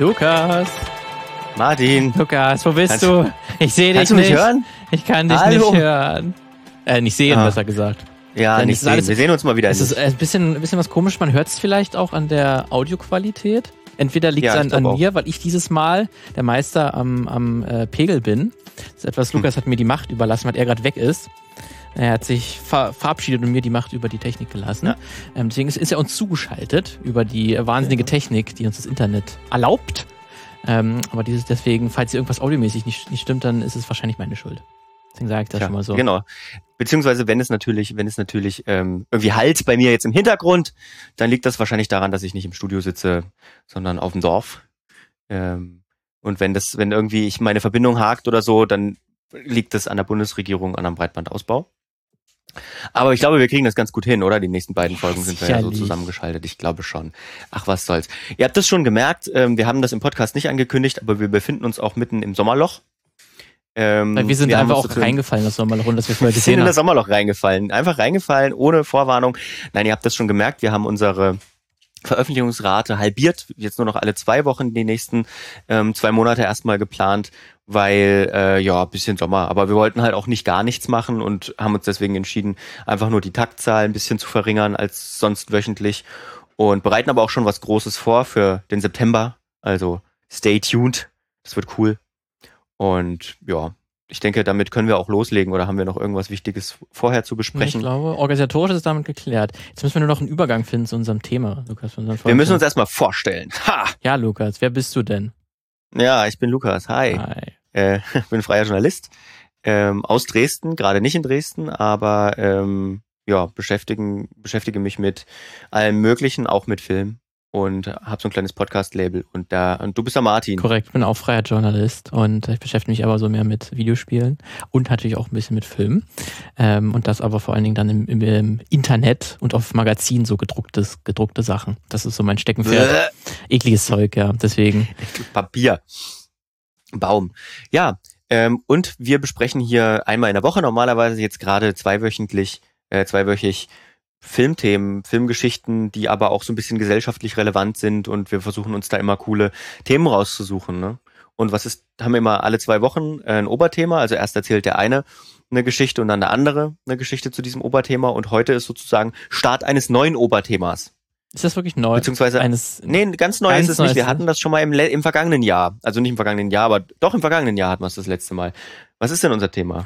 Lukas. Martin. Lukas, wo bist Kannst- du? Ich sehe dich Kannst du nicht. mich hören? Ich kann dich Hallo? nicht hören. Äh, nicht sehen, Ah. besser gesagt. Ja, Dann nicht sehen. alles- Wir sehen uns mal wieder. Es ist nicht. ein bisschen, ein bisschen was komisch. Man hört es vielleicht auch an der Audioqualität. Entweder liegt es Ja, an, an mir, weil ich dieses Mal der Meister am, am äh, Pegel bin. Das ist etwas, Hm. Lukas hat mir die Macht überlassen, weil er gerade weg ist. Er hat sich ver verabschiedet und mir die Macht über die Technik gelassen. Ja. Ähm, deswegen ist, ist er uns zugeschaltet über die wahnsinnige Technik, die uns das Internet erlaubt. Ähm, aber dieses deswegen, falls hier irgendwas audiomäßig nicht, nicht stimmt, dann ist es wahrscheinlich meine Schuld. Deswegen sage ich das Tja, schon mal so. Genau. Beziehungsweise, wenn es natürlich, wenn es natürlich ähm, irgendwie halt bei mir jetzt im Hintergrund, dann liegt das wahrscheinlich daran, dass ich nicht im Studio sitze, sondern auf dem Dorf. Ähm, und wenn das, wenn irgendwie ich meine Verbindung hakt oder so, dann liegt das an der Bundesregierung, an einem Breitbandausbau. Aber ich glaube, wir kriegen das ganz gut hin, oder? Die nächsten beiden Folgen sind wir ja so Sicherlich. zusammengeschaltet. Ich glaube schon. Ach, was soll's. Ihr habt das schon gemerkt, ähm, wir haben das im Podcast nicht angekündigt, aber wir befinden uns auch mitten im Sommerloch. Ähm, Weil wir sind haben einfach auch reingefallen, das Sommerloch, und das wir vorher wir sind gesehen in das haben. Sommerloch reingefallen. Einfach reingefallen, ohne Vorwarnung. Nein, ihr habt das schon gemerkt. Wir haben unsere Veröffentlichungsrate halbiert. Jetzt nur noch alle zwei Wochen, die nächsten ähm, zwei Monate erstmal geplant, weil, äh, ja, bisschen Sommer. Aber wir wollten halt auch nicht gar nichts machen und haben uns deswegen entschieden, einfach nur die Taktzahl ein bisschen zu verringern als sonst wöchentlich und bereiten aber auch schon was Großes vor für den September. Also stay tuned. Das wird cool. Und ja, ich denke, damit können wir auch loslegen oder haben wir noch irgendwas Wichtiges vorher zu Ich besprechen? glaube, organisatorisch ist es damit geklärt. Jetzt müssen wir nur noch einen Übergang finden zu unserem Thema, Lukas. für unseren Wir müssen uns erstmal vorstellen. Ha! Ja, Lukas, wer bist du denn? Ja, ich bin Lukas. Hi. Hi. Äh, ich bin freier Journalist ähm, aus Dresden, gerade nicht in Dresden, aber ähm, ja, beschäftigen, beschäftige mich mit allem Möglichen, auch mit Film und habe so ein kleines Podcast-Label und da und du bist der Martin. Korrekt, ich bin auch freier Journalist und ich beschäftige mich aber so mehr mit Videospielen und natürlich auch ein bisschen mit Filmen. Ähm, und das aber vor allen Dingen dann im, im, im Internet und auf Magazinen so gedrucktes, gedruckte Sachen. Das ist so mein Steckenpferd. Bäh, Ekliges Zeug, ja. Deswegen. Papier. Baum. Ja, ähm, und wir besprechen hier einmal in der Woche, normalerweise jetzt gerade zweiwöchentlich, äh, zweiwöchig Filmthemen, Filmgeschichten, die aber auch so ein bisschen gesellschaftlich relevant sind und wir versuchen uns da immer coole Themen rauszusuchen. Ne? Und was ist, haben wir immer alle zwei Wochen äh, ein Oberthema, also erst erzählt der eine eine Geschichte und dann der andere eine Geschichte zu diesem Oberthema und heute ist sozusagen Start eines neuen Oberthemas. Ist das wirklich neu? Beziehungsweise Eines, Nee, ganz neu ist es nicht. Wir hatten das schon mal im, im vergangenen Jahr. Also nicht im vergangenen Jahr, aber doch im vergangenen Jahr hatten wir es das letzte Mal. Was ist denn unser Thema?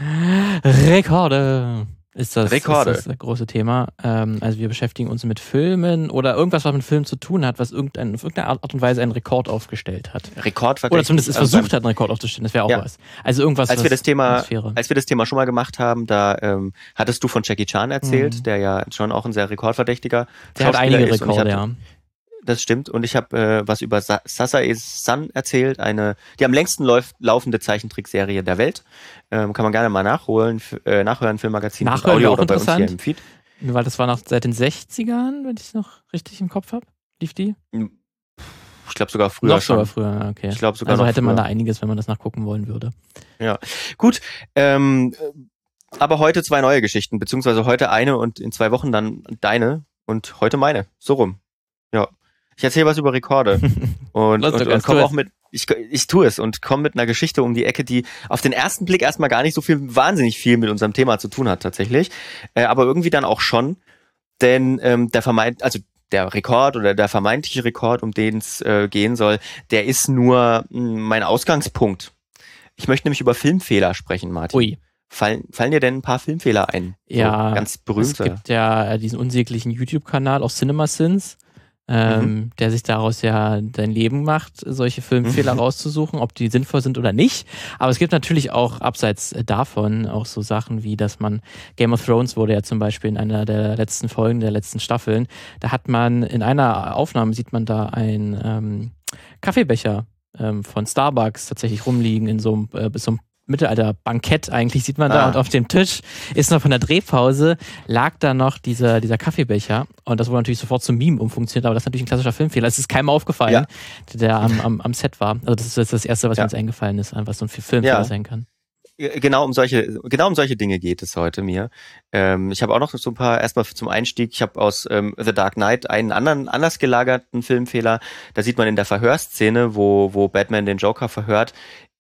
Rekorde ist das, Rekorde. ist das große Thema. Ähm, also wir beschäftigen uns mit Filmen oder irgendwas, was mit Filmen zu tun hat, was irgendein, auf irgendeine Art und Weise einen Rekord aufgestellt hat. Rekord Oder zumindest es also versucht hat, einen Rekord aufzustellen. Das wäre auch Ja. was. Also irgendwas, Als wir das Thema, als wir das Thema schon mal gemacht haben, da ähm, hattest du von Jackie Chan erzählt, Mhm. der ja schon auch ein sehr rekordverdächtiger Der hat einige ist. Und ich Rekorde, hab, ja. Das stimmt. Und ich habe äh, was über Sa Sasae Sun erzählt, eine die am längsten läuft, laufende Zeichentrickserie der Welt. Ähm, kann man gerne mal nachholen, äh, nachhören, Filmmagazin Nachhören wäre auch oder bei uns hier interessant. im Feed. Weil das war noch seit den 60ern, wenn ich es noch richtig im Kopf habe. Lief die? Ich glaube sogar früher noch schon. sogar früher, okay. Ich glaube sogar also noch hätte man früher. da einiges, wenn man das nachgucken wollen würde. Gut, ähm, aber heute zwei neue Geschichten, beziehungsweise heute eine und in zwei Wochen dann deine und heute meine. So rum. Ja. Ich erzähle was über Rekorde und, Lass und, und komme auch mit, ich, ich tue es und komme mit einer Geschichte um die Ecke, die auf den ersten Blick erstmal gar nicht so viel, wahnsinnig viel mit unserem Thema zu tun hat tatsächlich, äh, aber irgendwie dann auch schon, denn ähm, der vermeint, also der Rekord oder der vermeintliche Rekord, um den es äh, gehen soll, der ist nur mh, mein Ausgangspunkt. Ich möchte nämlich über Filmfehler sprechen, Martin. Ui. Fallen, fallen dir denn ein paar Filmfehler ein? Ja, So ganz Es berühmte. gibt ja äh, diesen unsäglichen YouTube-Kanal auf CinemaSins, ähm, Mhm. der sich daraus ja dein Leben macht, solche Filmfehler Mhm. rauszusuchen, ob die sinnvoll sind oder nicht. Aber es gibt natürlich auch abseits äh, davon auch so Sachen wie, dass man Game of Thrones wurde ja zum Beispiel in einer der letzten Folgen der letzten Staffeln, da hat man in einer Aufnahme sieht man da ein ähm, Kaffeebecher ähm, von Starbucks tatsächlich rumliegen in so einem, äh, so einem Mittelalter-Bankett eigentlich sieht man da Ah. und auf dem Tisch ist noch von der Drehpause lag da noch dieser, dieser Kaffeebecher und das wurde natürlich sofort zum Meme umfunktioniert, aber das ist natürlich ein klassischer Filmfehler. Es ist keinem aufgefallen, Ja. der am, am, am Set war. Also das ist jetzt das Erste, was Ja. mir jetzt eingefallen ist, was so ein Filmfehler Ja. sein kann. Genau um solche, genau um solche Dinge geht es heute mir. Ähm, ich habe auch noch so ein paar, erstmal zum Einstieg, ich habe aus ähm, The Dark Knight einen anderen, anders gelagerten Filmfehler. Da sieht man in der Verhörszene, wo, wo Batman den Joker verhört,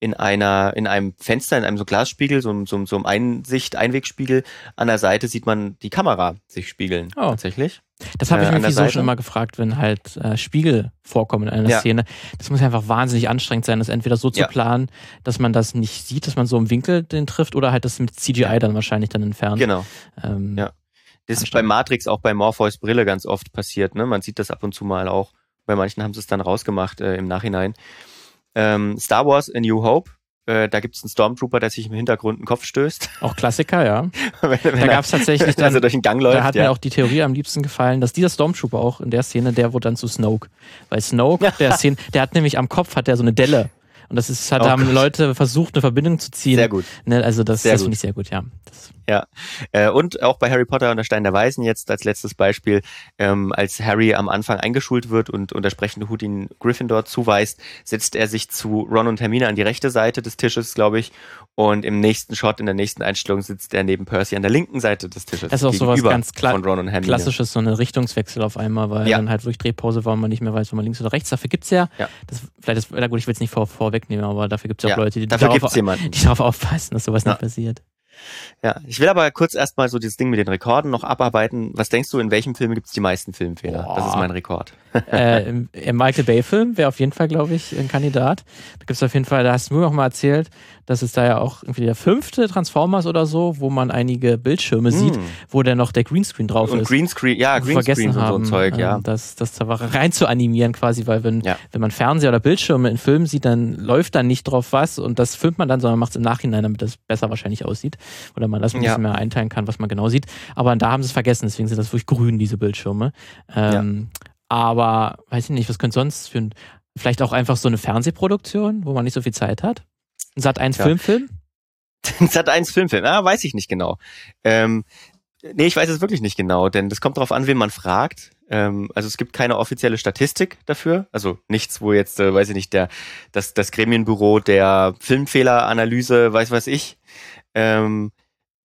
in einer, in einem Fenster, in einem so Glasspiegel, so, so, so einem Einsicht, Einwegspiegel, an der Seite sieht man die Kamera sich spiegeln. Oh. Tatsächlich. Das habe ich Äh, mich an so schon immer gefragt, wenn halt äh, Spiegel vorkommen in einer Ja. Szene. Das muss ja einfach wahnsinnig anstrengend sein, das entweder so zu Ja. planen, dass man das nicht sieht, dass man so im Winkel den trifft, oder halt das mit CGI dann wahrscheinlich dann entfernt. Genau. Ähm, Ja. Das ist bei Matrix auch bei Morpheus Brille ganz oft passiert. Ne? Man sieht das ab und zu mal auch. Bei manchen haben sie es dann rausgemacht äh, im Nachhinein. Ähm, Star Wars A New Hope. Äh, da gibt es einen Stormtrooper, der sich im Hintergrund den Kopf stößt. Auch Klassiker, ja. wenn, wenn Da gab es tatsächlich dann, durch den Gang läuft. da hat ja. mir auch die Theorie am liebsten gefallen, dass dieser Stormtrooper auch in der Szene, der wurde dann zu Snoke. Weil Snoke, der Szene, der hat nämlich am Kopf hat der so eine Delle. Und das ist, hat, Oh haben Gott. Leute versucht, eine Verbindung zu ziehen. Sehr gut. Ne, also das, Sehr das finde ich sehr gut, ja. Das, Äh, und auch bei Harry Potter und der Stein der Weisen jetzt als letztes Beispiel, ähm, als Harry am Anfang eingeschult wird und, und der sprechende Hut ihn Gryffindor zuweist, setzt er sich zu Ron und Hermine an die rechte Seite des Tisches, glaube ich. Und im nächsten Shot, in der nächsten Einstellung, sitzt er neben Percy an der linken Seite des Tisches. Das ist auch sowas ganz kla- von Ron und Hermine. klassisches, so eine Richtungswechsel auf einmal, weil Ja. dann halt wirklich Drehpause war und man nicht mehr weiß, wo man links oder rechts. Dafür gibt's ja, Ja. das, vielleicht ist, na gut, ich will es nicht vor, vorwegnehmen, aber dafür gibt's ja auch Leute, die, darauf, gibt es die darauf aufpassen, dass sowas nicht passiert. Ja, ich will aber kurz erstmal so dieses Ding mit den Rekorden noch abarbeiten. Was denkst du, in welchem Film gibt es die meisten Filmfehler? Boah. Das ist mein Rekord. Äh, im, Im Michael Bay-Film wäre auf jeden Fall, glaube ich, ein Kandidat. Da gibt's auf jeden Fall, da hast du mir auch mal erzählt, dass es da ja auch irgendwie der fünfte Transformers oder so, wo man einige Bildschirme sieht, Mm. wo dann noch der Greenscreen drauf Und ist. Greenscreen, ja, Greenscreen und so ein Zeug, ja. ähm, Das, das da rein zu animieren quasi, weil wenn, Ja. wenn man Fernseher oder Bildschirme in Filmen sieht, dann läuft da nicht drauf was und das filmt man dann, sondern macht es im Nachhinein, damit das besser wahrscheinlich aussieht. Oder man das ein Ja. bisschen mehr einteilen kann, was man genau sieht. Aber da haben sie es vergessen, deswegen sind das wirklich grün, diese Bildschirme. Ähm, Aber weiß ich nicht, was könnte sonst für ein, vielleicht auch einfach so eine Fernsehproduktion, wo man nicht so viel Zeit hat? Ein Sat 1 Ja. Filmfilm? Sat 1 Filmfilm, ah, weiß ich nicht genau. Ähm, nee, ich weiß es wirklich nicht genau, denn das kommt darauf an, wen man fragt. Ähm, also es gibt keine offizielle Statistik dafür, also nichts, wo jetzt, äh, weiß ich nicht, der das, das Gremienbüro der Filmfehleranalyse, weiß was ich, ähm,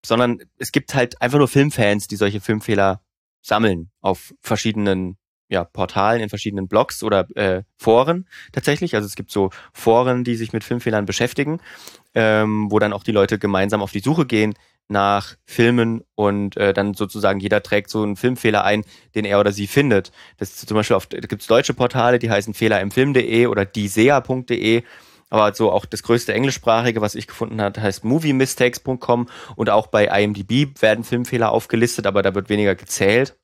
sondern es gibt halt einfach nur Filmfans, die solche Filmfehler sammeln auf verschiedenen ja, Portalen, in verschiedenen Blogs oder äh, Foren tatsächlich. Also es gibt so Foren, die sich mit Filmfehlern beschäftigen ähm, wo dann auch die Leute gemeinsam auf die Suche gehen nach Filmen und äh, dann sozusagen jeder trägt so einen Filmfehler ein, den er oder sie findet. Das ist zum Beispiel auf, da gibt's deutsche Portale, die heißen fehlerimfilm.de oder diesea.de. Aber so auch das größte englischsprachige, was ich gefunden habe, heißt moviemistakes.com und auch bei IMDb werden Filmfehler aufgelistet, aber da wird weniger gezählt.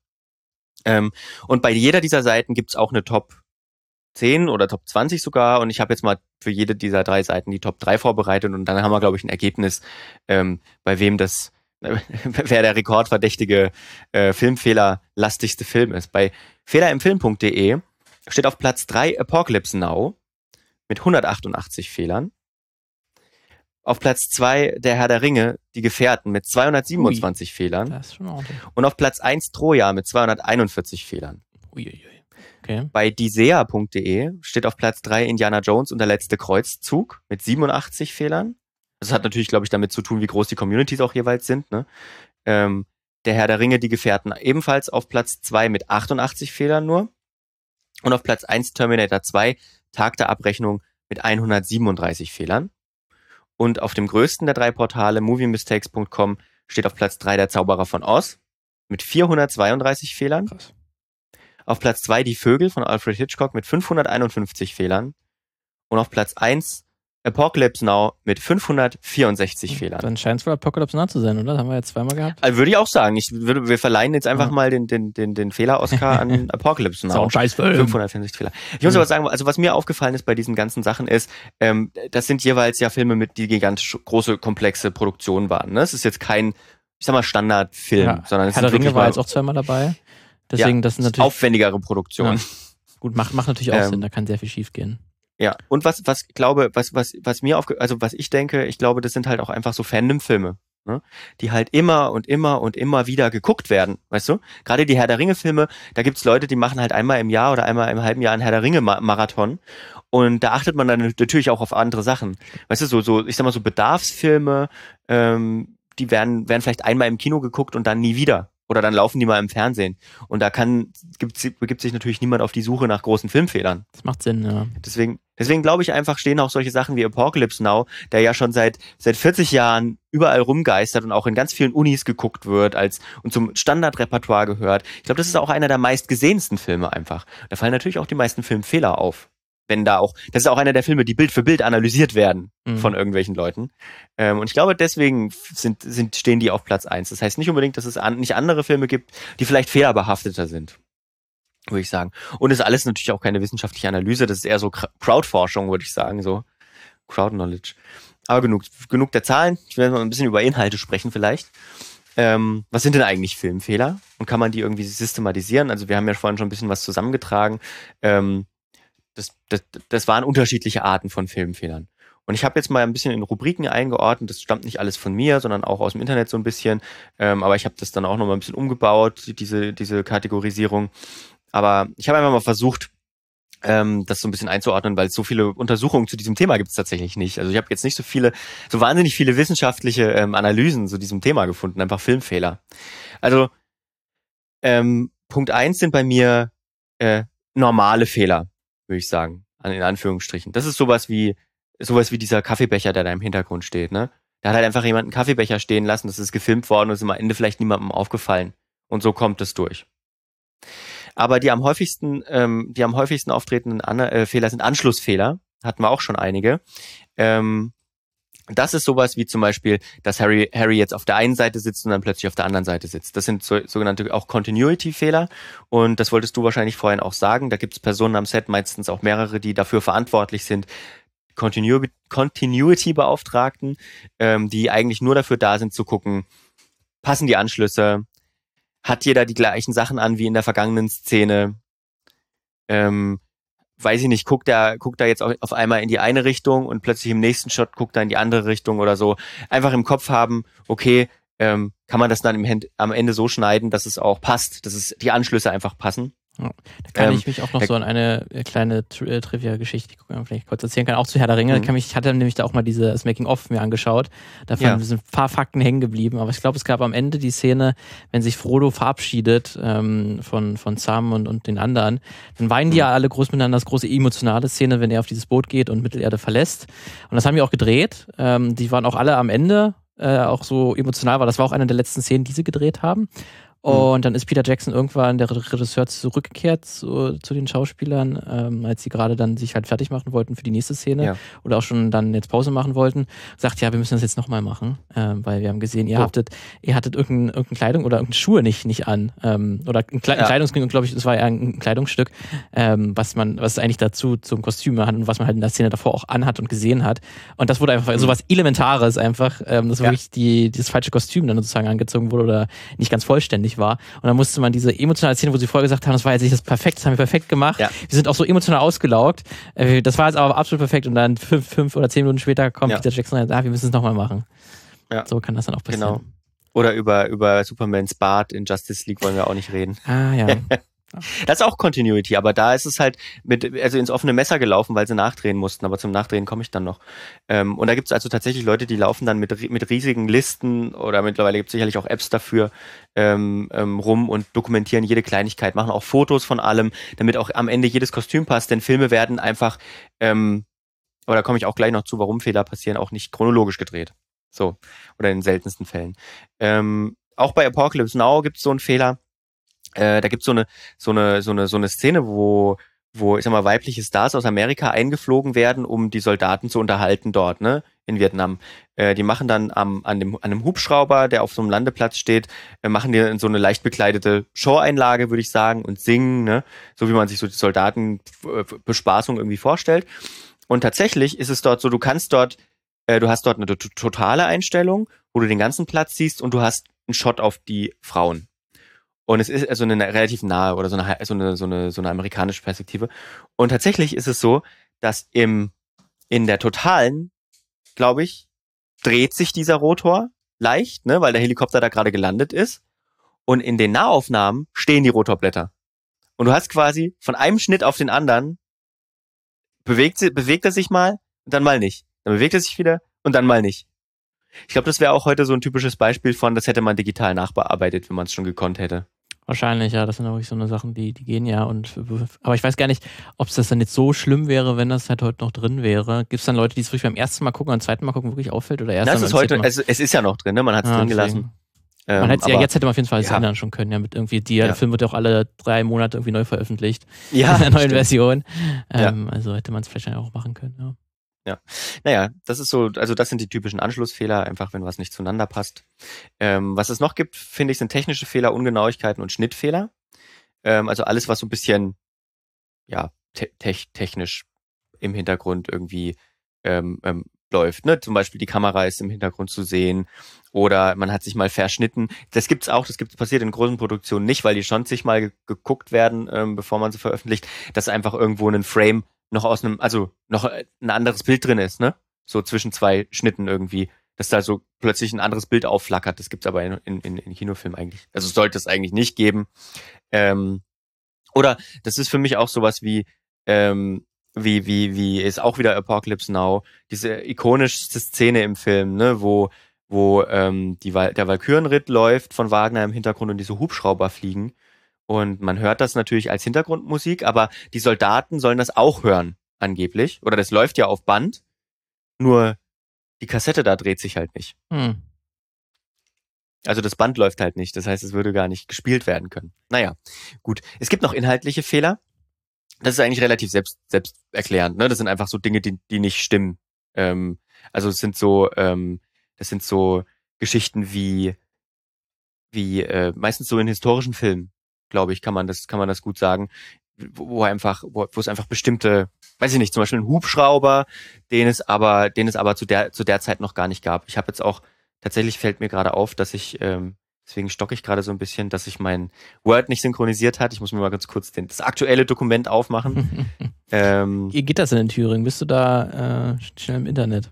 Ähm, und bei jeder dieser Seiten gibt's auch eine Top 10 oder Top 20 sogar. Und ich habe jetzt mal für jede dieser drei Seiten die Top 3 vorbereitet und dann haben wir, glaube ich, ein Ergebnis, ähm, bei wem das, wer der rekordverdächtige äh, Filmfehler-lastigste Film ist. Bei fehlerimfilm.de steht auf Platz 3 Apocalypse Now mit 188 Fehlern. Auf Platz 2 der Herr der Ringe, die Gefährten mit 227 Fehlern. Das ist schon ordentlich. Und auf Platz 1 Troja mit 241 Fehlern. Uiuiui. Okay. Bei disea.de steht auf Platz 3 Indiana Jones und der letzte Kreuzzug mit 87 Fehlern. Das hat natürlich, glaube ich, damit zu tun, wie groß die Communities auch jeweils sind. Ne? Ähm, der Herr der Ringe, die Gefährten ebenfalls auf Platz 2 mit 88 Fehlern nur. Und auf Platz 1 Terminator 2, Tag der Abrechnung mit 137 Fehlern. Und auf dem größten der drei Portale, moviemistakes.com, steht auf Platz 3 der Zauberer von Oz mit 432 Fehlern. Krass. Auf Platz 2 Die Vögel von Alfred Hitchcock mit 551 Fehlern. Und auf Platz 1 Apocalypse Now mit 564 Fehlern. Dann scheint es wohl Apocalypse Now zu sein, oder? Das haben wir jetzt zweimal gehabt. Also würde ich auch sagen, ich würde, wir verleihen jetzt einfach Ja. mal den, den, den, den Fehler-Oscar an Apocalypse Ist Now. ein scheiß Film. 564 Fehler. Ich muss Mhm. aber sagen, also was mir aufgefallen ist bei diesen ganzen Sachen ist, ähm, das sind jeweils ja Filme mit, die gigantisch große, komplexe Produktionen waren. Ne? Es ist jetzt kein, ich sag mal, Standardfilm, Ja. sondern es Herr der sind Ringe wirklich war jetzt auch zweimal dabei. Deswegen, das sind natürlich aufwendigere Produktionen. gut, macht, macht natürlich auch Ähm, Sinn, da kann sehr viel schief gehen. Ja, und was, was glaube, was, was, was mir aufge, also was ich denke, ich glaube, das sind halt auch einfach so Fandom-Filme, ne? die halt immer und immer und immer wieder geguckt werden, weißt du? Gerade die Herr der Ringe-Filme, da gibt's Leute, die machen halt einmal im Jahr oder einmal im halben Jahr einen Herr der Ringe-Marathon Und da achtet man dann natürlich auch auf andere Sachen. Weißt du, so, so, ich sag mal so Bedarfsfilme, ähm, die werden, werden vielleicht einmal im Kino geguckt und dann nie wieder. Oder dann laufen die mal im Fernsehen. Und da kann, gibt, begibt sich natürlich niemand auf die Suche nach großen Filmfehlern. Das macht Sinn, ja. Deswegen, deswegen glaube ich einfach, stehen auch solche Sachen wie Apocalypse Now, der ja schon seit, seit 40 Jahren überall rumgeistert und auch in ganz vielen Unis geguckt wird als, und zum Standardrepertoire gehört. Ich glaube, das ist auch einer der meistgesehensten Filme einfach. Da fallen natürlich auch die meisten Filmfehler auf wenn da auch, das ist auch einer der Filme, die Bild für Bild analysiert werden mhm. von irgendwelchen Leuten. Ähm, und ich glaube, deswegen sind, sind, stehen die auf Platz eins. Das heißt nicht unbedingt, dass es an, nicht andere Filme gibt, die vielleicht fehlerbehafteter sind. Würde ich sagen. Und es ist alles natürlich auch keine wissenschaftliche Analyse, das ist eher so Crowdforschung, würde ich sagen, so. Crowd Knowledge. Aber genug, genug der Zahlen. Ich werde mal ein bisschen über Inhalte sprechen vielleicht. Ähm, was sind denn eigentlich Filmfehler? Und kann man die irgendwie systematisieren? Also wir haben ja vorhin schon ein bisschen was zusammengetragen. Ähm, das, das, das waren unterschiedliche Arten von Filmfehlern. Und ich habe jetzt mal ein bisschen in Rubriken eingeordnet. Das stammt nicht alles von mir, sondern auch aus dem Internet so ein bisschen. Ähm, aber ich habe das dann auch noch mal ein bisschen umgebaut, diese, diese Kategorisierung. Aber ich habe einfach mal versucht, ähm, das so ein bisschen einzuordnen, weil so viele Untersuchungen zu diesem Thema gibt es tatsächlich nicht. Also ich habe jetzt nicht so viele, so wahnsinnig viele wissenschaftliche ähm, Analysen zu diesem Thema gefunden, einfach Filmfehler. Also ähm, Punkt eins sind bei mir äh, normale Fehler würde ich sagen, in Anführungsstrichen. Das ist sowas wie, sowas wie dieser Kaffeebecher, der da im Hintergrund steht, ne? Da hat halt einfach jemand einen Kaffeebecher stehen lassen, das ist gefilmt worden und ist am Ende vielleicht niemandem aufgefallen. Und so kommt es durch. Aber die am häufigsten, ähm, die am häufigsten auftretenden An äh, Fehler sind Anschlussfehler. Hatten wir auch schon einige. Ähm, das ist sowas wie zum Beispiel, dass Harry, Harry jetzt auf der einen Seite sitzt und dann plötzlich auf der anderen Seite sitzt. Das sind so, sogenannte auch Continuity-Fehler. Und das wolltest du wahrscheinlich vorhin auch sagen. Da gibt es Personen am Set, meistens auch mehrere, die dafür verantwortlich sind. Continuity-Beauftragten, ähm, die eigentlich nur dafür da sind zu gucken, passen die Anschlüsse, hat jeder die gleichen Sachen an wie in der vergangenen Szene, ähm, weiß ich nicht, guckt er, guckt er jetzt auf einmal in die eine Richtung und plötzlich im nächsten Shot guckt er in die andere Richtung oder so. Einfach im Kopf haben, okay, ähm, kann man das dann im, am Ende so schneiden, dass es auch passt, dass es die Anschlüsse einfach passen. Ja, da kann ähm, ich mich auch noch so an eine äh, kleine Tri äh, Trivia-Geschichte, die man vielleicht kurz erzählen kann, auch zu Herr der Ringe. Mhm. Kann mich, ich hatte nämlich da auch mal diese, das Making-of mir angeschaut. Da ja. sind ein paar Fakten hängen geblieben, aber ich glaube, es gab am Ende die Szene, wenn sich Frodo verabschiedet ähm, von, von Sam und, und den anderen, dann weinen die ja mhm. alle groß miteinander, das große emotionale Szene, wenn er auf dieses Boot geht und Mittelerde verlässt. Und das haben wir auch gedreht. Ähm, die waren auch alle am Ende äh, auch so emotional, weil das war auch eine der letzten Szenen, die sie gedreht haben. Mhm. Und dann ist Peter Jackson irgendwann, der Regisseur, zurückgekehrt zu, zu den Schauspielern, ähm, als sie gerade dann sich halt fertig machen wollten für die nächste Szene ja. oder auch schon dann jetzt Pause machen wollten. Sagt, ja, wir müssen das jetzt nochmal machen, ähm, weil wir haben gesehen, ihr oh. habtet, ihr hattet irgendeine, irgendeine Kleidung oder irgendeine Schuhe nicht, nicht an. Ähm, oder ein, Kle ja. Kleidungsstück, glaube ich, das war ja ein Kleidungsstück, ähm, was man, was eigentlich dazu zum Kostüm hat und was man halt in der Szene davor auch anhat und gesehen hat. Und das wurde einfach mhm. so was Elementares einfach, ähm, dass ja. wirklich die, dieses falsche Kostüm dann sozusagen angezogen wurde oder nicht ganz vollständig war. Und dann musste man diese emotionale Szene, wo sie vorher gesagt haben, das war jetzt nicht das perfekt, das haben wir perfekt gemacht. Ja. Wir sind auch so emotional ausgelaugt. Äh, das war jetzt aber absolut perfekt. Und dann fünf, fünf oder zehn Minuten später kommt ja. Peter Jackson und sagt, ah, wir müssen es nochmal machen. Ja. So kann das dann auch passieren. Genau. Oder über, über Supermans Bart in Justice League wollen wir auch nicht reden. Ah, ja. Das ist auch Continuity, aber da ist es halt mit, also ins offene Messer gelaufen, weil sie nachdrehen mussten, aber zum Nachdrehen komme ich dann noch. Ähm, und da gibt es also tatsächlich Leute, die laufen dann mit, mit riesigen Listen oder mittlerweile gibt es sicherlich auch Apps dafür ähm, ähm, rum und dokumentieren jede Kleinigkeit, machen auch Fotos von allem, damit auch am Ende jedes Kostüm passt, denn Filme werden einfach, ähm, aber da komme ich auch gleich noch zu, warum Fehler passieren, auch nicht chronologisch gedreht. So, oder in den seltensten Fällen. Ähm, auch bei Apocalypse Now gibt es so einen Fehler äh, da gibt's so eine, so eine, so eine, so eine Szene, wo, wo, ich sag mal, weibliche Stars aus Amerika eingeflogen werden, um die Soldaten zu unterhalten dort, ne, in Vietnam. Äh, die machen dann am, an, dem, an einem Hubschrauber, der auf so einem Landeplatz steht, äh, machen die so eine leicht bekleidete Show-Einlage, würde ich sagen, und singen, ne, so wie man sich so die Soldatenbespaßung irgendwie vorstellt. Und tatsächlich ist es dort so, du kannst dort, du hast dort eine totale Einstellung, wo du den ganzen Platz siehst und du hast einen Shot auf die Frauen. Und es ist also eine relativ nahe oder so eine, so eine, so eine, so eine amerikanische Perspektive. Und tatsächlich ist es so, dass im, in der totalen, glaube ich, dreht sich dieser Rotor leicht, ne, weil der Helikopter da gerade gelandet ist. Und in den Nahaufnahmen stehen die Rotorblätter. Und du hast quasi von einem Schnitt auf den anderen bewegt, bewegt er sich mal dann mal nicht. Dann bewegt er sich wieder und dann mal nicht. Ich glaube, das wäre auch heute so ein typisches Beispiel von, das hätte man digital nachbearbeitet, wenn man es schon gekonnt hätte. Wahrscheinlich, ja. Das sind wirklich so eine Sachen, die, die gehen ja. Und, aber ich weiß gar nicht, ob es das dann jetzt so schlimm wäre, wenn das halt heute noch drin wäre. Gibt es dann Leute, die es wirklich beim ersten Mal gucken und beim zweiten Mal gucken wirklich auffällt? Oder erst das ist heute, also es ist ja noch drin, ne? Man hat es ah, drin gelassen. Ähm, man hätte, ja, jetzt hätte man auf jeden Fall das ja. ändern schon können, ja, mit irgendwie, die, ja. der Film wird ja auch alle drei Monate irgendwie neu veröffentlicht. Ja. In der neuen stimmt. Version. Ähm, ja. Also hätte man es vielleicht auch machen können, ja. Ja, naja, das ist so, also das sind die typischen Anschlussfehler, einfach wenn was nicht zueinander passt. Ähm, was es noch gibt, finde ich, sind technische Fehler, Ungenauigkeiten und Schnittfehler. Ähm, also alles, was so ein bisschen, ja, te technisch im Hintergrund irgendwie ähm, ähm, läuft. Ne? Zum Beispiel die Kamera ist im Hintergrund zu sehen oder man hat sich mal verschnitten. Das gibt's auch, das gibt's passiert in großen Produktionen nicht, weil die schon sich mal geguckt werden, ähm, bevor man sie veröffentlicht, dass einfach irgendwo ein Frame noch aus einem, also noch ein anderes Bild drin ist, ne? So zwischen zwei Schnitten irgendwie, dass da so plötzlich ein anderes Bild aufflackert. Das gibt's aber in, in, in Kinofilmen eigentlich. Also sollte es eigentlich nicht geben. Ähm, oder das ist für mich auch sowas wie, ähm, wie, wie, wie ist auch wieder Apocalypse Now, diese ikonischste Szene im Film, ne, wo, wo ähm, die, der Valkyrenritt läuft von Wagner im Hintergrund und diese Hubschrauber fliegen. Und man hört das natürlich als Hintergrundmusik, aber die Soldaten sollen das auch hören, angeblich. Oder das läuft ja auf Band. Nur die Kassette da dreht sich halt nicht. Hm. Also das Band läuft halt nicht. Das heißt, es würde gar nicht gespielt werden können. Naja, gut. Es gibt noch inhaltliche Fehler. Das ist eigentlich relativ selbst, selbsterklärend. Ne? Das sind einfach so Dinge, die, die nicht stimmen. Ähm, also es sind so, ähm, das sind so Geschichten wie, wie äh, meistens so in historischen Filmen glaube ich, kann man das, kann man das gut sagen, wo, wo einfach, wo, wo es einfach bestimmte, weiß ich nicht, zum Beispiel ein Hubschrauber, den es aber, den es aber zu der, zu der Zeit noch gar nicht gab. Ich habe jetzt auch, tatsächlich fällt mir gerade auf, dass ich, ähm, deswegen stocke ich gerade so ein bisschen, dass sich mein Word nicht synchronisiert hat. Ich muss mir mal ganz kurz den, das aktuelle Dokument aufmachen. ähm, Wie geht das denn in Thüringen? Bist du da äh, schnell im Internet?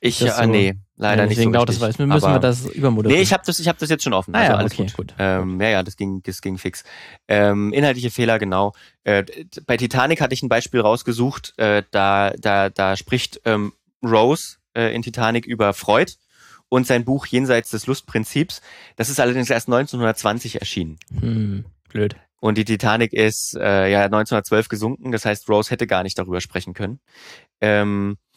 Ich, ja, so, nee, leider ja, nicht so dauert das. Wir müssen wir das übermoderieren. Nee, ich habe das, ich hab das jetzt schon offen. Ah, also ja, alles okay, gut. gut. Ähm, ja, ja, das ging, das ging fix. Ähm, inhaltliche Fehler, genau. Äh, bei Titanic hatte ich ein Beispiel rausgesucht. Äh, da, da, da spricht ähm, Rose äh, in Titanic über Freud und sein Buch Jenseits des Lustprinzips. Das ist allerdings erst 1920 erschienen. Hm, blöd. Und die Titanic ist äh, ja 1912 gesunken. Das heißt, Rose hätte gar nicht darüber sprechen können. Ähm, äh,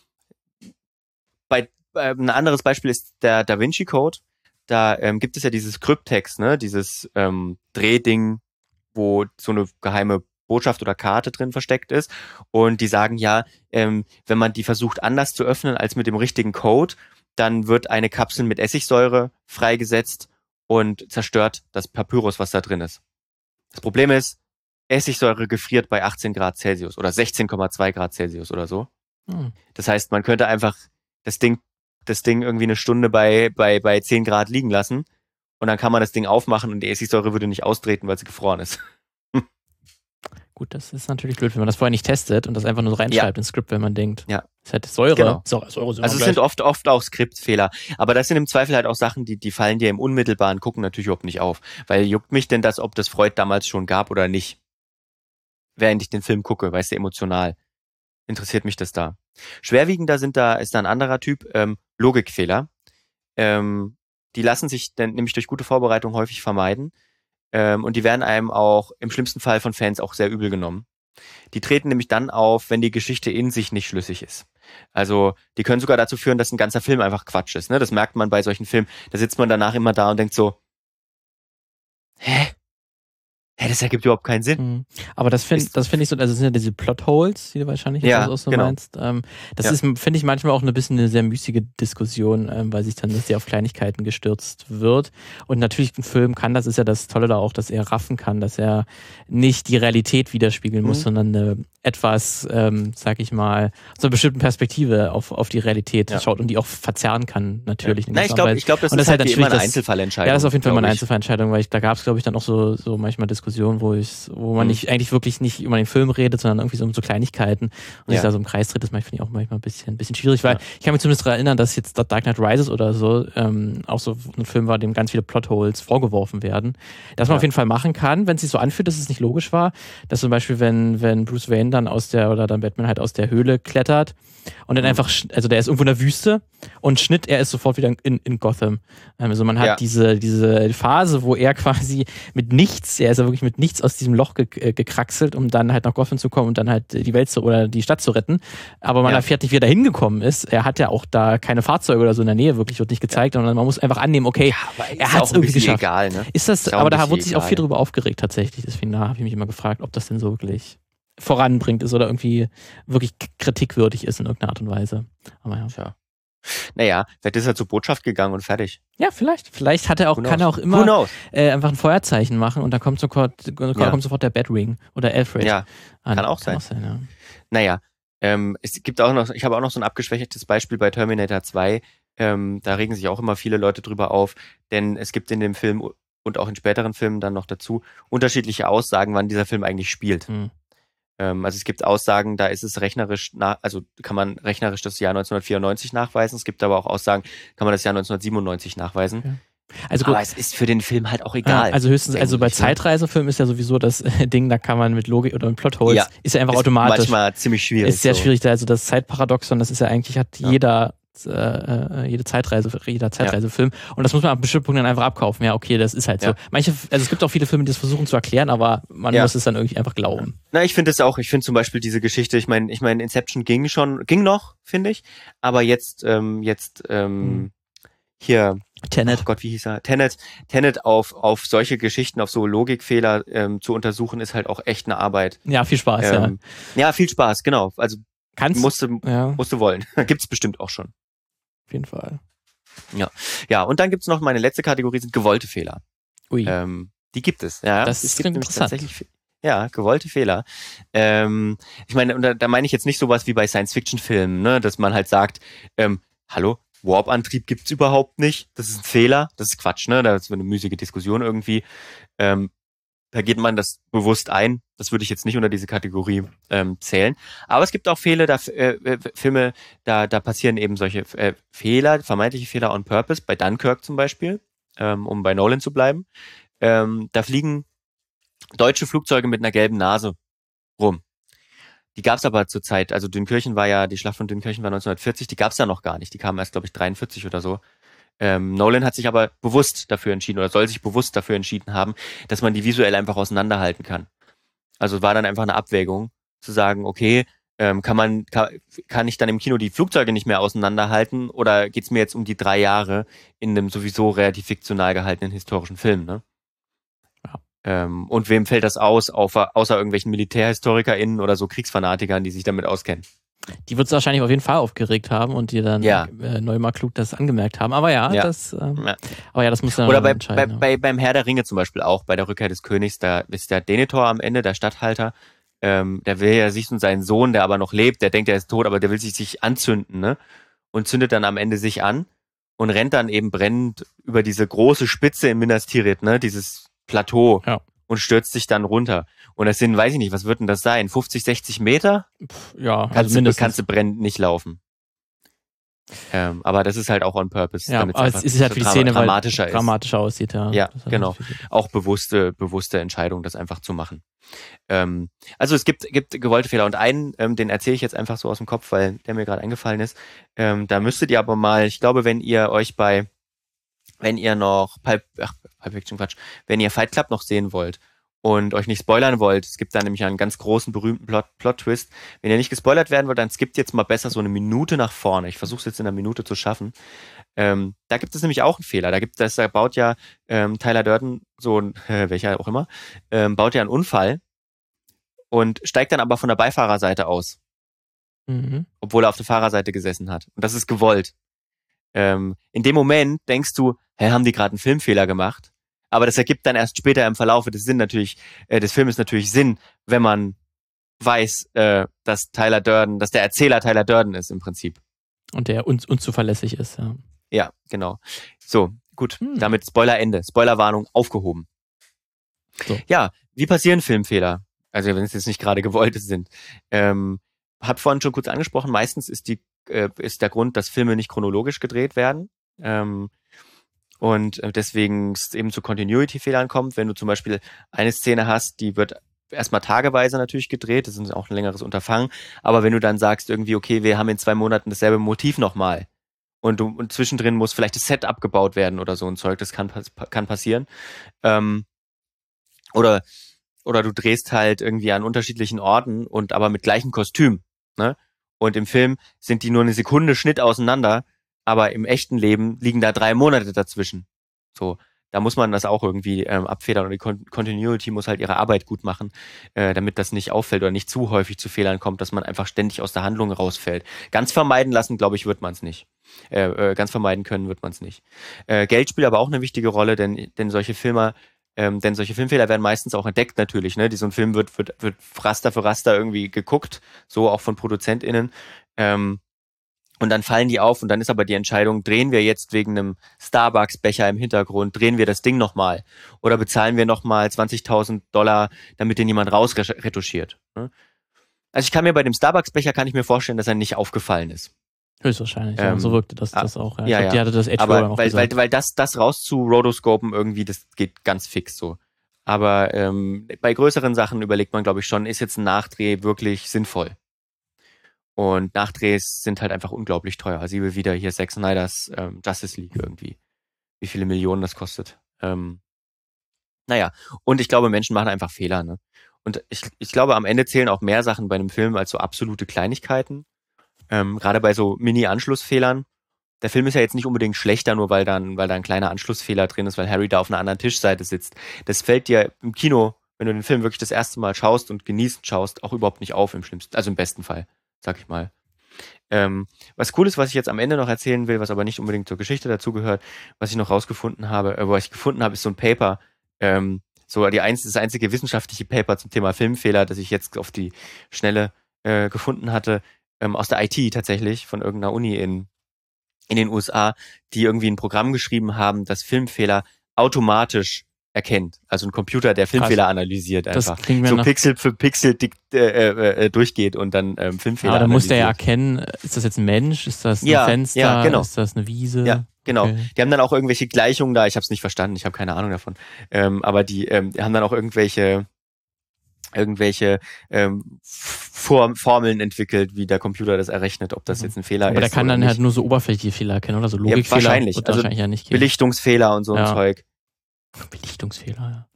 ein anderes Beispiel ist der Da Vinci Code. Da ähm, gibt es ja dieses Kryptext, ne, dieses ähm, Drehding, wo so eine geheime Botschaft oder Karte drin versteckt ist. Und die sagen ja, ähm, wenn man die versucht anders zu öffnen als mit dem richtigen Code, dann wird eine Kapsel mit Essigsäure freigesetzt und zerstört das Papyrus, was da drin ist. Das Problem ist, Essigsäure gefriert bei 18 Grad Celsius oder 16,2 Grad Celsius oder so. Hm. Das heißt, man könnte einfach das Ding, das Ding irgendwie eine Stunde bei, bei, bei 10 Grad liegen lassen und dann kann man das Ding aufmachen und die Essigsäure würde nicht austreten, weil sie gefroren ist. Gut, das ist natürlich blöd, wenn man das vorher nicht testet und das einfach nur reinschreibt ja. ins Skript, wenn man denkt, ja. es hätte Säure. Genau. Säure, Säure, Säure also es sind oft, oft auch Skriptfehler. Aber das sind im Zweifel halt auch Sachen, die, die fallen dir im unmittelbaren Gucken natürlich überhaupt nicht auf. Weil juckt mich denn das, ob das Freud damals schon gab oder nicht? Während ich den Film gucke, weißt du, emotional. Interessiert mich das da. Schwerwiegender sind da, ist da ein anderer Typ, ähm, Logikfehler. Ähm, die lassen sich dann nämlich durch gute Vorbereitung häufig vermeiden. Ähm, und die werden einem auch im schlimmsten Fall von Fans auch sehr übel genommen. Die treten nämlich dann auf, wenn die Geschichte in sich nicht schlüssig ist. Also die können sogar dazu führen, dass ein ganzer Film einfach Quatsch ist. Ne? Das merkt man bei solchen Filmen. Da sitzt man danach immer da und denkt so, hä? Hä, das ergibt überhaupt keinen Sinn. Mhm. Aber das finde das finde ich so, also das sind ja diese Plotholes, die du wahrscheinlich ja, auch so genau. meinst. Ähm, das ja. ist, finde ich, manchmal auch ein bisschen eine sehr müßige Diskussion, ähm, weil sich dann sehr auf Kleinigkeiten gestürzt wird. Und natürlich ein Film kann, das ist ja das Tolle da auch, dass er raffen kann, dass er nicht die Realität widerspiegeln mhm. muss, sondern eine etwas, ähm, sag ich mal, so einer bestimmten Perspektive auf, auf die Realität ja. schaut und die auch verzerren kann, natürlich. Ja. Na, ich glaube, ich glaub, das und ist das halt, halt immer eine Einzelfallentscheidung. Ja, das ist auf jeden Fall mal eine Einzelfallentscheidung, weil ich, da gab es, glaube ich, dann auch so, so manchmal Diskussionen Diskussion, wo ich, wo man Mhm. nicht eigentlich wirklich nicht über den Film redet, sondern irgendwie so um so Kleinigkeiten und Ja. sich da so im Kreis dreht, das finde ich auch manchmal ein bisschen, ein bisschen schwierig, weil Ja. ich kann mich zumindest daran erinnern, dass jetzt Dark Knight Rises oder so ähm, auch so ein Film war, dem ganz viele Plotholes vorgeworfen werden. Dass man Ja. auf jeden Fall machen kann, wenn es sich so anfühlt, dass es nicht logisch war, dass zum Beispiel, wenn, wenn Bruce Wayne dann aus der, oder dann Batman halt aus der Höhle klettert und dann Mhm. einfach, also der ist irgendwo in der Wüste und Schnitt, er ist sofort wieder in, in Gotham. Ähm, Also man hat diese, diese Phase, wo er quasi mit nichts, er ist ja wirklich mit nichts aus diesem Loch ge äh, gekraxelt, um dann halt nach Gotham zu kommen und dann halt die Welt zu, oder die Stadt zu retten. Aber man Ja. erfährt nicht, wie er da hingekommen ist. Er hat ja auch da keine Fahrzeuge oder so in der Nähe wirklich, wird nicht gezeigt, sondern man muss einfach annehmen, okay, er hat es irgendwie geschafft. egal, ne? Ist das, Ist aber da wurde sich auch viel drüber aufgeregt tatsächlich. Deswegen da habe ich mich immer gefragt, ob das denn so wirklich voranbringt ist oder irgendwie wirklich kritikwürdig ist in irgendeiner Art und Weise. Aber ja. Tja. Naja, vielleicht ist er zur Botschaft gegangen und fertig. Ja, vielleicht. Vielleicht hat er auch, kann er auch immer äh, einfach ein Feuerzeichen machen und dann kommt sofort, Ja. kommt sofort der Batwing oder Alfred. Ja, an. kann auch sein. ja. naja. Ähm, es gibt auch noch, ich habe auch noch so ein abgeschwächtes Beispiel bei Terminator 2. Ähm, da regen sich auch immer viele Leute drüber auf, denn es gibt in dem Film und auch in späteren Filmen dann noch dazu unterschiedliche Aussagen, wann dieser Film eigentlich spielt. Hm. Ähm, also es gibt Aussagen, da ist es rechnerisch, nach, also kann man rechnerisch das Jahr 1994 nachweisen. Es gibt aber auch Aussagen, kann man das Jahr 1997 nachweisen. Also gut, Aber es ist für den Film halt auch egal. also höchstens, also bei ne? Zeitreisefilmen ist ja sowieso das Ding, da kann man mit Logik oder mit Plotholes, Ja, ist ja einfach ist automatisch. manchmal ziemlich schwierig. ist sehr so. schwierig, also das Zeitparadoxon, das ist ja eigentlich, hat Ja. jeder, äh, äh, jede Zeitreise, jeder Zeitreisefilm. Und das muss man ab bestimmten Punkten dann einfach abkaufen. Ja, okay, das ist halt Ja. so. Manche, also es gibt auch viele Filme, die das versuchen zu erklären, aber man Ja. muss es dann irgendwie einfach glauben. Na, ich finde es auch. Ich finde zum Beispiel diese Geschichte. Ich meine, ich meine, Inception ging schon, ging noch, finde ich. Aber jetzt, ähm, jetzt ähm, Hm. hier, Tenet. oh Gott, wie hieß er? Tenet, Tenet auf auf solche Geschichten, auf so Logikfehler ähm, zu untersuchen, ist halt auch echt eine Arbeit. Ja, viel Spaß, ähm, ja, viel Spaß, genau. Also ja. Kannst musste Ja, auf musste wollen. Gibt's bestimmt auch schon. jeden Fall. Ja, und dann gibt's noch meine letzte Kategorie sind gewollte Fehler. Ui. Ähm, die gibt es. Ja, Das es nämlich interessant. tatsächlich Ja, gewollte Fehler. Ähm, ich meine, und da, da meine ich jetzt nicht sowas wie bei Science-Fiction-Filmen, ne, dass man halt sagt, ähm, hallo, Warp-Antrieb gibt's überhaupt nicht, das ist ein Fehler, das ist Quatsch, ne? Das ist eine müßige Diskussion irgendwie. Ähm, da geht man das bewusst ein. Das würde ich jetzt nicht unter diese Kategorie ähm, zählen. Aber es gibt auch Fehler, da äh, äh, Filme, da, da passieren eben solche äh, Fehler, vermeintliche Fehler on purpose, bei Dunkirk zum Beispiel, ähm, um bei Nolan zu bleiben. Ähm, da fliegen deutsche Flugzeuge mit einer gelben Nase rum. Die gab's aber zur Zeit, also Dünkirchen war ja, die Schlacht von Dünkirchen war 1940, die gab's da noch gar nicht. Die kamen erst, glaube ich, 43 oder so. Ähm, Nolan hat sich aber bewusst dafür entschieden oder soll sich bewusst dafür entschieden haben, dass man die visuell einfach auseinanderhalten kann. Also war dann einfach eine Abwägung zu sagen, okay, ähm, kann man, kann, kann ich dann im Kino die Flugzeuge nicht mehr auseinanderhalten oder geht's mir jetzt um die drei Jahre in einem sowieso relativ fiktional gehaltenen historischen Film, ne? Ja. Ähm, und wem fällt das aus, außer, außer irgendwelchen MilitärhistorikerInnen oder so Kriegsfanatikern, die sich damit auskennen? Die wird es wahrscheinlich auf jeden Fall aufgeregt haben und die dann Ja. äh, neu mal klug das angemerkt haben. Aber ja, Ja. das, ähm, Ja. aber ja, das muss dann Oder bei, bei, bei, beim Herr der Ringe zum Beispiel auch, bei der Rückkehr des Königs, da ist der Denethor am Ende, der Statthalter, ähm, der will ja sich und seinen Sohn, der aber noch lebt, der denkt, er ist tot, aber der will sich, sich anzünden, ne? Und zündet dann am Ende sich an und rennt dann eben brennend über diese große Spitze in Minas Tirith, ne? Dieses Plateau. Ja. Und stürzt sich dann runter. Und das sind, weiß ich nicht, was wird denn das sein? 50, 60 Meter? Pff, ja, Kannst, also du, mindestens. kannst du brennend nicht laufen. Ähm, aber das ist halt auch on purpose. ja, aber es ist halt für die Szene, weil dramatischer ist. dramatischer aussieht, ja. Ja, genau. auch bewusste, bewusste Entscheidung, das einfach zu machen. Ähm, also es gibt, gibt gewollte Fehler und einen, ähm, den erzähle ich jetzt einfach so aus dem Kopf, weil der mir gerade eingefallen ist. Ähm, da müsstet ihr aber mal, ich glaube, wenn ihr euch bei, wenn ihr noch Pulp, ach, Pulp Fiction Quatsch, wenn ihr Fight Club noch sehen wollt und euch nicht spoilern wollt, es gibt da nämlich einen ganz großen, berühmten Plot, Plot-Twist. Wenn ihr nicht gespoilert werden wollt, dann skippt jetzt mal besser so eine Minute nach vorne. Ich versuche es jetzt in einer Minute zu schaffen. Ähm, da gibt es nämlich auch einen Fehler. Da gibt es, da baut ja ähm, Tyler Durden, so ein, äh, welcher auch immer, ähm, baut ja einen Unfall und steigt dann aber von der Beifahrerseite aus, Mhm. obwohl er auf der Fahrerseite gesessen hat. Und das ist gewollt. Ähm, in dem Moment denkst du, hä, haben die gerade einen Filmfehler gemacht? Aber das ergibt dann erst später im Verlaufe des Sinn natürlich, äh, des Filmes natürlich Sinn, wenn man weiß, äh, dass Tyler Durden, dass der Erzähler Tyler Durden ist im Prinzip. Und der un unzuverlässig ist, ja. Ja, genau. So, gut. Hm. Damit Spoiler Ende. Spoilerwarnung aufgehoben. So. Ja, wie passieren Filmfehler? Also wenn es jetzt nicht gerade gewollte sind. Ähm, hab vorhin schon kurz angesprochen, meistens ist die äh, ist der Grund, dass Filme nicht chronologisch gedreht werden. Ähm, und äh, deswegen es eben zu Continuity-Fehlern kommt. Wenn du zum Beispiel eine Szene hast, die wird erstmal tageweise natürlich gedreht, das ist auch ein längeres Unterfangen, aber wenn du dann sagst irgendwie, okay, wir haben in zwei Monaten dasselbe Motiv nochmal und, du, und zwischendrin muss vielleicht das Set abgebaut werden oder so ein Zeug, das kann, kann passieren. Ähm, oder, oder du drehst halt irgendwie an unterschiedlichen Orten und aber mit gleichem Kostüm. Ne? Und im Film sind die nur eine Sekunde Schnitt auseinander, aber im echten Leben liegen da drei Monate dazwischen. So, da muss man das auch irgendwie ähm, abfedern und die Con Continuity muss halt ihre Arbeit gut machen, äh, damit das nicht auffällt oder nicht zu häufig zu Fehlern kommt, dass man einfach ständig aus der Handlung rausfällt. Ganz vermeiden lassen, glaube ich, wird man es nicht. Äh, äh, ganz vermeiden können wird man es nicht. Äh, Geld spielt aber auch eine wichtige Rolle, denn, denn solche Filme ähm, denn solche Filmfehler werden meistens auch entdeckt natürlich. Ne? So ein Film wird, wird, wird Raster für Raster irgendwie geguckt, so auch von ProduzentInnen. Ähm, und dann fallen die auf und dann ist aber die Entscheidung, drehen wir jetzt wegen einem Starbucks-Becher im Hintergrund, drehen wir das Ding nochmal oder bezahlen wir nochmal 20.000 Dollar, damit den jemand rausretuschiert. Ne? Also ich kann mir bei dem Starbucks-Becher, kann ich mir vorstellen, dass er nicht aufgefallen ist. Höchstwahrscheinlich, ähm, ja. so wirkte das, das auch. Ja, ja, glaub, die hatte das Edge aber weil, weil, weil das, das raus zu Rotoscopen irgendwie, das geht ganz fix so. Aber ähm, bei größeren Sachen überlegt man, glaube ich, schon, ist jetzt ein Nachdreh wirklich sinnvoll? Und Nachdrehs sind halt einfach unglaublich teuer. Also ich will wieder hier Zack Snyders ähm, Justice League irgendwie. Wie viele Millionen das kostet. Ähm, naja, und ich glaube, Menschen machen einfach Fehler. Ne? Und ich, ich glaube, am Ende zählen auch mehr Sachen bei einem Film als so absolute Kleinigkeiten. Ähm, Gerade bei so Mini-Anschlussfehlern. Der Film ist ja jetzt nicht unbedingt schlechter, nur weil da, weil da ein kleiner Anschlussfehler drin ist, weil Harry da auf einer anderen Tischseite sitzt. Das fällt dir im Kino, wenn du den Film wirklich das erste Mal schaust und genießt schaust, auch überhaupt nicht auf im schlimmsten, also im besten Fall, sag ich mal. Ähm, was cool ist, was ich jetzt am Ende noch erzählen will, was aber nicht unbedingt zur Geschichte dazugehört, was ich noch rausgefunden habe, äh, was ich gefunden habe, ist so ein Paper, ähm, so die einz das einzige wissenschaftliche Paper zum Thema Filmfehler, das ich jetzt auf die Schnelle äh, gefunden hatte, ähm, aus der IT tatsächlich, von irgendeiner Uni in, in den USA, die irgendwie ein Programm geschrieben haben, das Filmfehler automatisch erkennt. Also ein Computer, der Filmfehler Krass. analysiert einfach. Das klingt mir so Pixel für Pixel dick, äh, äh, äh, durchgeht und dann ähm, Filmfehler Aber da muss der ja erkennen, ist das jetzt ein Mensch, ist das ein ja, Fenster, ja, genau. ist das eine Wiese? Ja, genau. Okay. Die haben dann auch irgendwelche Gleichungen da, ich habe es nicht verstanden, ich habe keine Ahnung davon. Ähm, aber die, ähm, die haben dann auch irgendwelche irgendwelche ähm, Form, Formeln entwickelt, wie der Computer das errechnet, ob das mhm. jetzt ein Fehler Aber ist. Aber der kann dann nicht. halt nur so oberflächliche Fehler erkennen, oder so Logikfehler. Ja, wahrscheinlich. Also wahrscheinlich ja nicht Belichtungsfehler und so ja. ein Zeug. Belichtungsfehler, ja.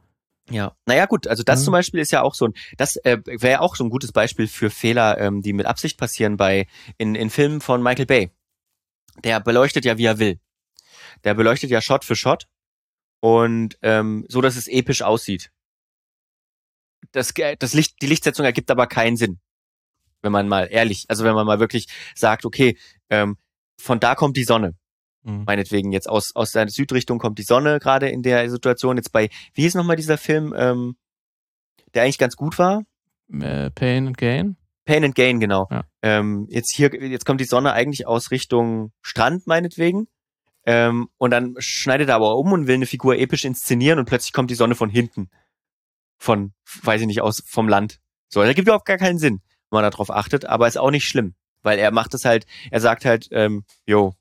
Ja, naja gut, also das mhm. zum Beispiel ist ja auch so ein, das äh, wäre auch so ein gutes Beispiel für Fehler, ähm, die mit Absicht passieren bei in, in Filmen von Michael Bay. Der beleuchtet ja, wie er will. Der beleuchtet ja Shot für Shot und ähm, so, dass es episch aussieht das, das Licht, die Lichtsetzung ergibt aber keinen Sinn. Wenn man mal ehrlich, also wenn man mal wirklich sagt, okay, ähm, von da kommt die Sonne. Mhm. Meinetwegen jetzt aus, aus der Südrichtung kommt die Sonne gerade in der Situation. Jetzt bei, wie hieß nochmal dieser Film, ähm, der eigentlich ganz gut war? Äh, Pain and Gain? Pain and Gain, genau. Ja. Ähm, jetzt hier, jetzt kommt die Sonne eigentlich aus Richtung Strand, meinetwegen. Ähm, und dann schneidet er aber um und will eine Figur episch inszenieren und plötzlich kommt die Sonne von hinten von, weiß ich nicht, aus vom Land. So, da gibt überhaupt gar keinen Sinn, wenn man darauf achtet, aber ist auch nicht schlimm, weil er macht es halt, er sagt halt, ähm, jo,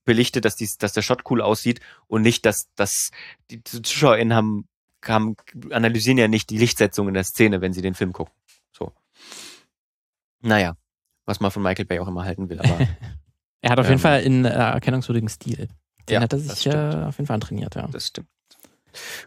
ich belichte, dass, dies, dass der Shot cool aussieht und nicht, dass, dass die ZuschauerInnen haben, haben, analysieren ja nicht die Lichtsetzung in der Szene, wenn sie den Film gucken. So. Naja, was man von Michael Bay auch immer halten will, aber. er hat auf ähm, jeden Fall einen äh, erkennungswürdigen Stil. Den ja, hat er sich äh, auf jeden Fall antrainiert, ja. Das stimmt.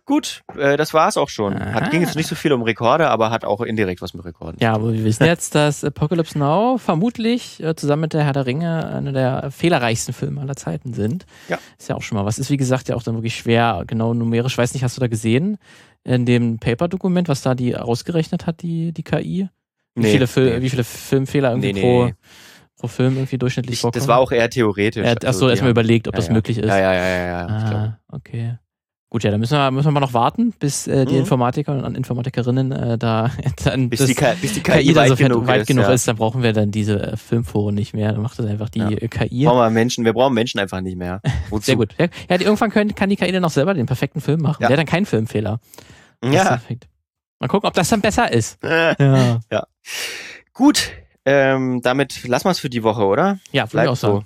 Gut, äh, das war's auch schon. Hat, ging jetzt nicht so viel um Rekorde, aber hat auch indirekt was mit Rekorden. Ja, aber wir wissen jetzt, dass Apocalypse Now vermutlich äh, zusammen mit der Herr der Ringe einer der fehlerreichsten Filme aller Zeiten sind. Ja. Ist ja auch schon mal was. Ist wie gesagt ja auch dann wirklich schwer, genau numerisch. Weiß nicht, hast du da gesehen in dem Paper-Dokument, was da die ausgerechnet hat, die, die KI? Wie, nee, viele, Fil nee. wie viele Filmfehler irgendwie nee, pro, pro Film irgendwie durchschnittlich ich, vorkommen? Das war auch eher theoretisch. Er achso, also, erstmal überlegt, ob ja, das ja. möglich ist. Ja, ja, ja, ja. ja ah, okay. Gut, ja, dann müssen wir, müssen wir mal noch warten, bis äh, die mhm. Informatiker und Informatikerinnen äh, da dann bis, die, KI, bis die KI, KI weit, so genug, weit ist, genug ja. ist, dann brauchen wir dann diese äh, Filmforen nicht mehr. Dann macht das einfach die ja. KI. Brauchen wir Menschen, wir brauchen Menschen einfach nicht mehr. Wozu? Sehr gut. Ja, ja irgendwann können, kann die KI dann auch selber den perfekten Film machen. Ja. Der hat dann keinen Filmfehler. Ja. Mal gucken, ob das dann besser ist. ja. ja. Gut, ähm, damit lassen wir es für die Woche, oder? Ja, vielleicht auch so.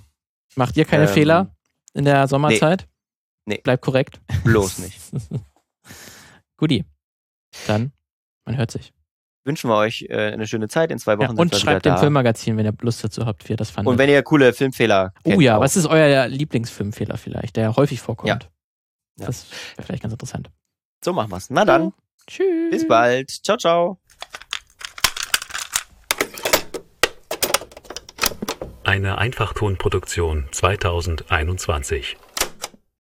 Macht ihr keine ähm, Fehler in der Sommerzeit? Nee. Nee. Bleibt korrekt. Bloß nicht. Guti. Dann, man hört sich. Wünschen wir euch äh, eine schöne Zeit. In zwei Wochen ja, Und schreibt dem Filmmagazin, wenn ihr Lust dazu habt, wie ihr das fandet. Und wenn ihr coole Filmfehler Oh ja, auch. was ist euer Lieblingsfilmfehler vielleicht, der häufig vorkommt? Ja. Das wäre vielleicht ganz interessant. So machen wir's. Na dann. Tschüss. Bis bald. Ciao, ciao. Eine Einfachtonproduktion 2021.